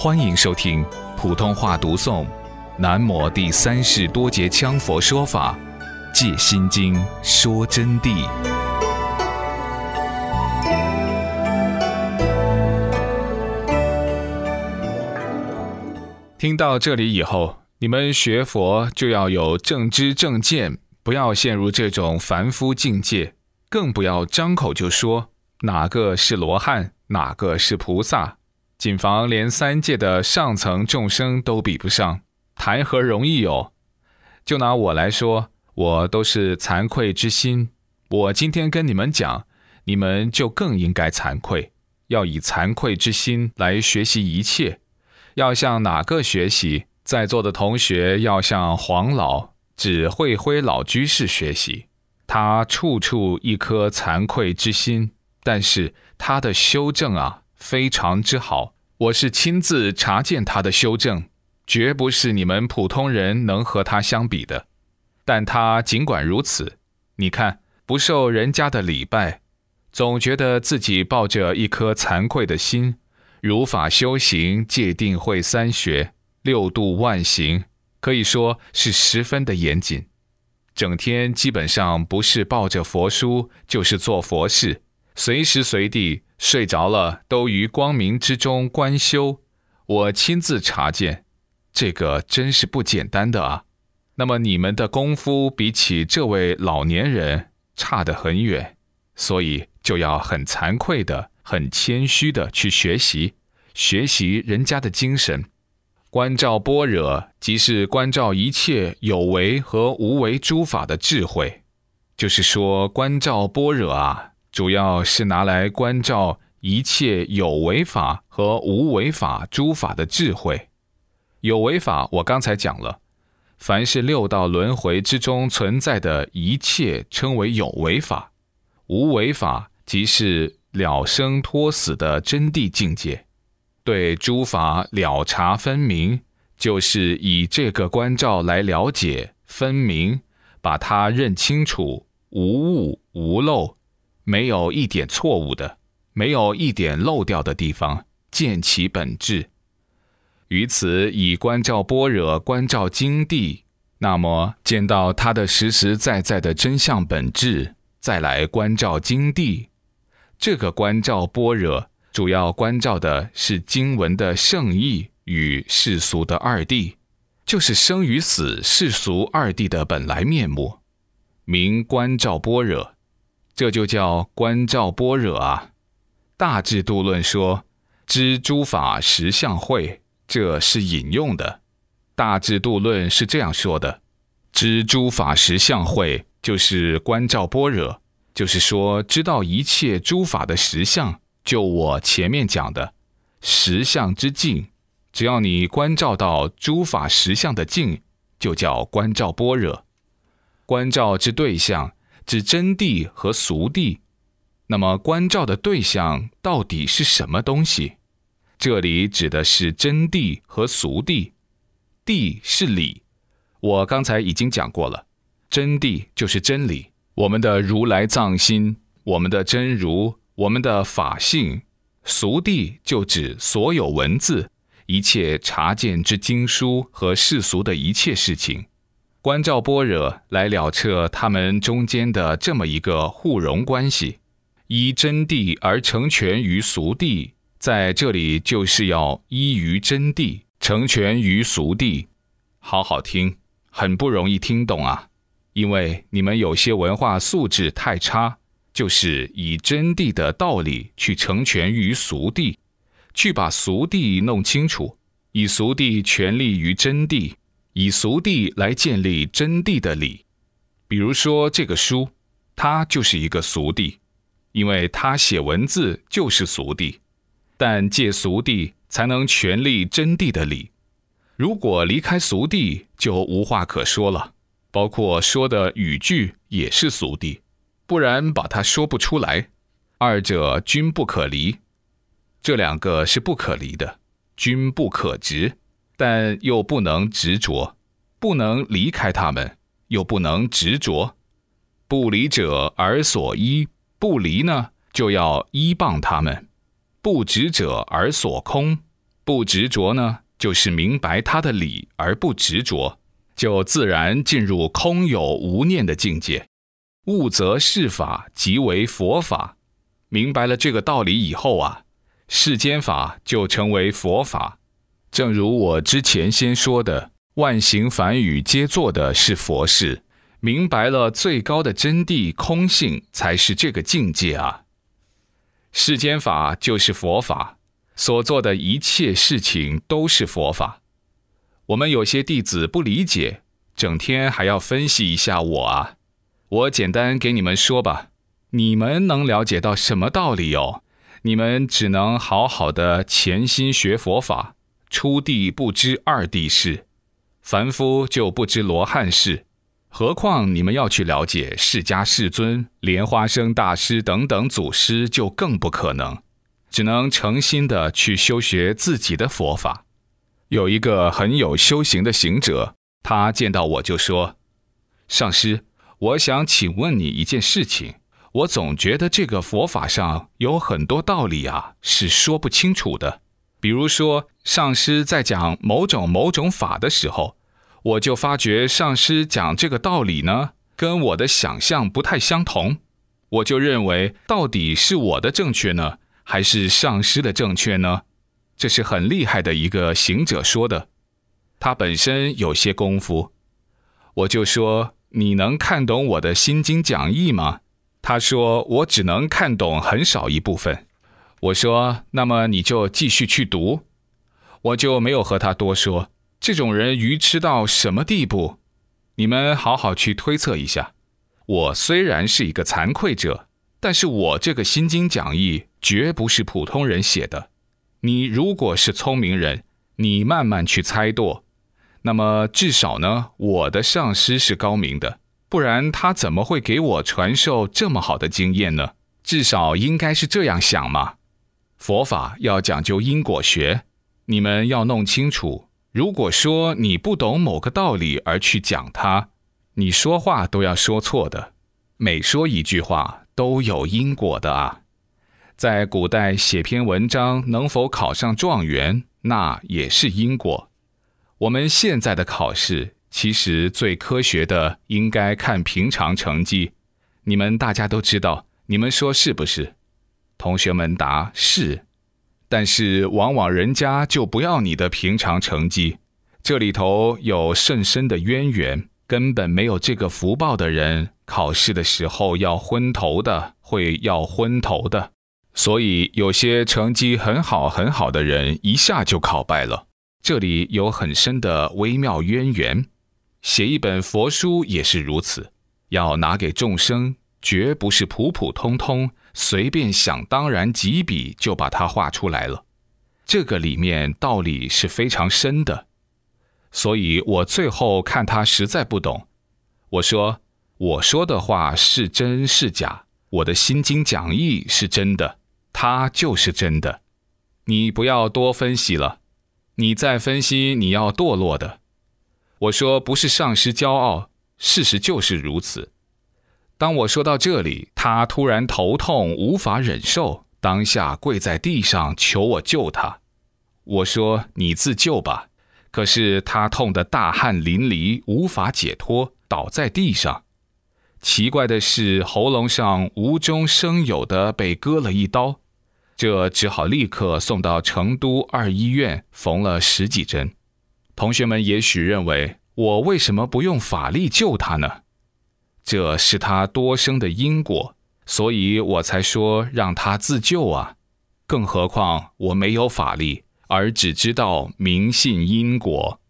欢迎收听普通话读诵《南摩第三世多杰羌佛说法·戒心经》说真谛。听到这里以后，你们学佛就要有正知正见，不要陷入这种凡夫境界，更不要张口就说哪个是罗汉，哪个是菩萨。谨防连三界的上层众生都比不上，谈何容易哦！就拿我来说，我都是惭愧之心。我今天跟你们讲，你们就更应该惭愧，要以惭愧之心来学习一切。要向哪个学习？在座的同学要向黄老、指慧辉老居士学习，他处处一颗惭愧之心，但是他的修正啊。非常之好，我是亲自查见他的修正，绝不是你们普通人能和他相比的。但他尽管如此，你看不受人家的礼拜，总觉得自己抱着一颗惭愧的心，如法修行、戒定慧三学、六度万行，可以说是十分的严谨。整天基本上不是抱着佛书，就是做佛事，随时随地。睡着了，都于光明之中观修。我亲自查见，这个真是不简单的啊。那么你们的功夫比起这位老年人差得很远，所以就要很惭愧的、很谦虚的去学习，学习人家的精神。观照般若，即是观照一切有为和无为诸法的智慧。就是说，观照般若啊。主要是拿来关照一切有为法和无为法诸法的智慧。有为法我刚才讲了，凡是六道轮回之中存在的一切称为有为法，无为法即是了生脱死的真谛境界。对诸法了察分明，就是以这个关照来了解分明，把它认清楚，无误无漏。没有一点错误的，没有一点漏掉的地方，见其本质。于此以观照般若，观照经地，那么见到它的实实在在的真相本质，再来观照经地。这个观照般若，主要关照的是经文的圣意与世俗的二谛，就是生与死、世俗二谛的本来面目，名观照般若。这就叫观照般若啊！大智度论说知诸法实相会，这是引用的。大智度论是这样说的：知诸法实相会，就是观照般若，就是说知道一切诸法的实相。就我前面讲的实相之境，只要你观照到诸法实相的境，就叫观照般若。观照之对象。指真谛和俗谛，那么关照的对象到底是什么东西？这里指的是真谛和俗谛。谛是理，我刚才已经讲过了。真谛就是真理，我们的如来藏心，我们的真如，我们的法性。俗谛就指所有文字，一切查见之经书和世俗的一切事情。观照般若来了彻他们中间的这么一个互融关系，依真谛而成全于俗谛，在这里就是要依于真谛成全于俗谛。好好听，很不容易听懂啊，因为你们有些文化素质太差，就是以真谛的道理去成全于俗谛，去把俗谛弄清楚，以俗谛全力于真谛。以俗地来建立真谛的理，比如说这个书，它就是一个俗地，因为它写文字就是俗地，但借俗地才能全立真谛的理。如果离开俗地，就无话可说了，包括说的语句也是俗地，不然把它说不出来。二者均不可离，这两个是不可离的，均不可执。但又不能执着，不能离开他们，又不能执着。不离者而所依，不离呢就要依傍他们；不执者而所空，不执着呢，就是明白他的理而不执着，就自然进入空有无念的境界。悟则是法，即为佛法。明白了这个道理以后啊，世间法就成为佛法。正如我之前先说的，万行梵语皆做的是佛事。明白了最高的真谛空性，才是这个境界啊。世间法就是佛法，所做的一切事情都是佛法。我们有些弟子不理解，整天还要分析一下我啊。我简单给你们说吧，你们能了解到什么道理哦？你们只能好好的潜心学佛法。初地不知二地事，凡夫就不知罗汉事。何况你们要去了解释迦世尊、莲花生大师等等祖师，就更不可能。只能诚心的去修学自己的佛法。有一个很有修行的行者，他见到我就说：“上师，我想请问你一件事情。我总觉得这个佛法上有很多道理啊，是说不清楚的。比如说，上师在讲某种某种法的时候。”我就发觉上师讲这个道理呢，跟我的想象不太相同。我就认为，到底是我的正确呢，还是上师的正确呢？这是很厉害的一个行者说的，他本身有些功夫。我就说：“你能看懂我的心经讲义吗？”他说：“我只能看懂很少一部分。”我说：“那么你就继续去读。”我就没有和他多说。这种人愚痴到什么地步？你们好好去推测一下。我虽然是一个惭愧者，但是我这个心经讲义绝不是普通人写的。你如果是聪明人，你慢慢去猜度。那么至少呢，我的上师是高明的，不然他怎么会给我传授这么好的经验呢？至少应该是这样想嘛。佛法要讲究因果学，你们要弄清楚。如果说你不懂某个道理而去讲它，你说话都要说错的。每说一句话都有因果的啊。在古代写篇文章能否考上状元，那也是因果。我们现在的考试其实最科学的应该看平常成绩。你们大家都知道，你们说是不是？同学们答是。但是往往人家就不要你的平常成绩，这里头有甚深的渊源，根本没有这个福报的人，考试的时候要昏头的，会要昏头的。所以有些成绩很好很好的人，一下就考败了。这里有很深的微妙渊源。写一本佛书也是如此，要拿给众生，绝不是普普通通。随便想当然几笔就把它画出来了，这个里面道理是非常深的，所以我最后看他实在不懂，我说我说的话是真是假，我的心经讲义是真的，它就是真的，你不要多分析了，你再分析你要堕落的。我说不是上师骄傲，事实就是如此。当我说到这里，他突然头痛，无法忍受，当下跪在地上求我救他。我说：“你自救吧。”可是他痛得大汗淋漓，无法解脱，倒在地上。奇怪的是，喉咙上无中生有的被割了一刀，这只好立刻送到成都二医院缝了十几针。同学们也许认为，我为什么不用法力救他呢？这是他多生的因果，所以我才说让他自救啊！更何况我没有法力，而只知道明信因果。